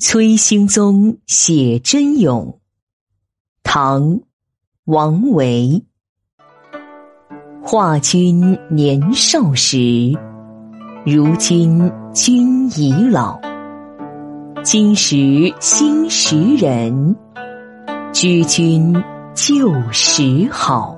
崔兴宗写真咏，唐王维。画君年少时，如今君已老。今时新时人，知君旧时好。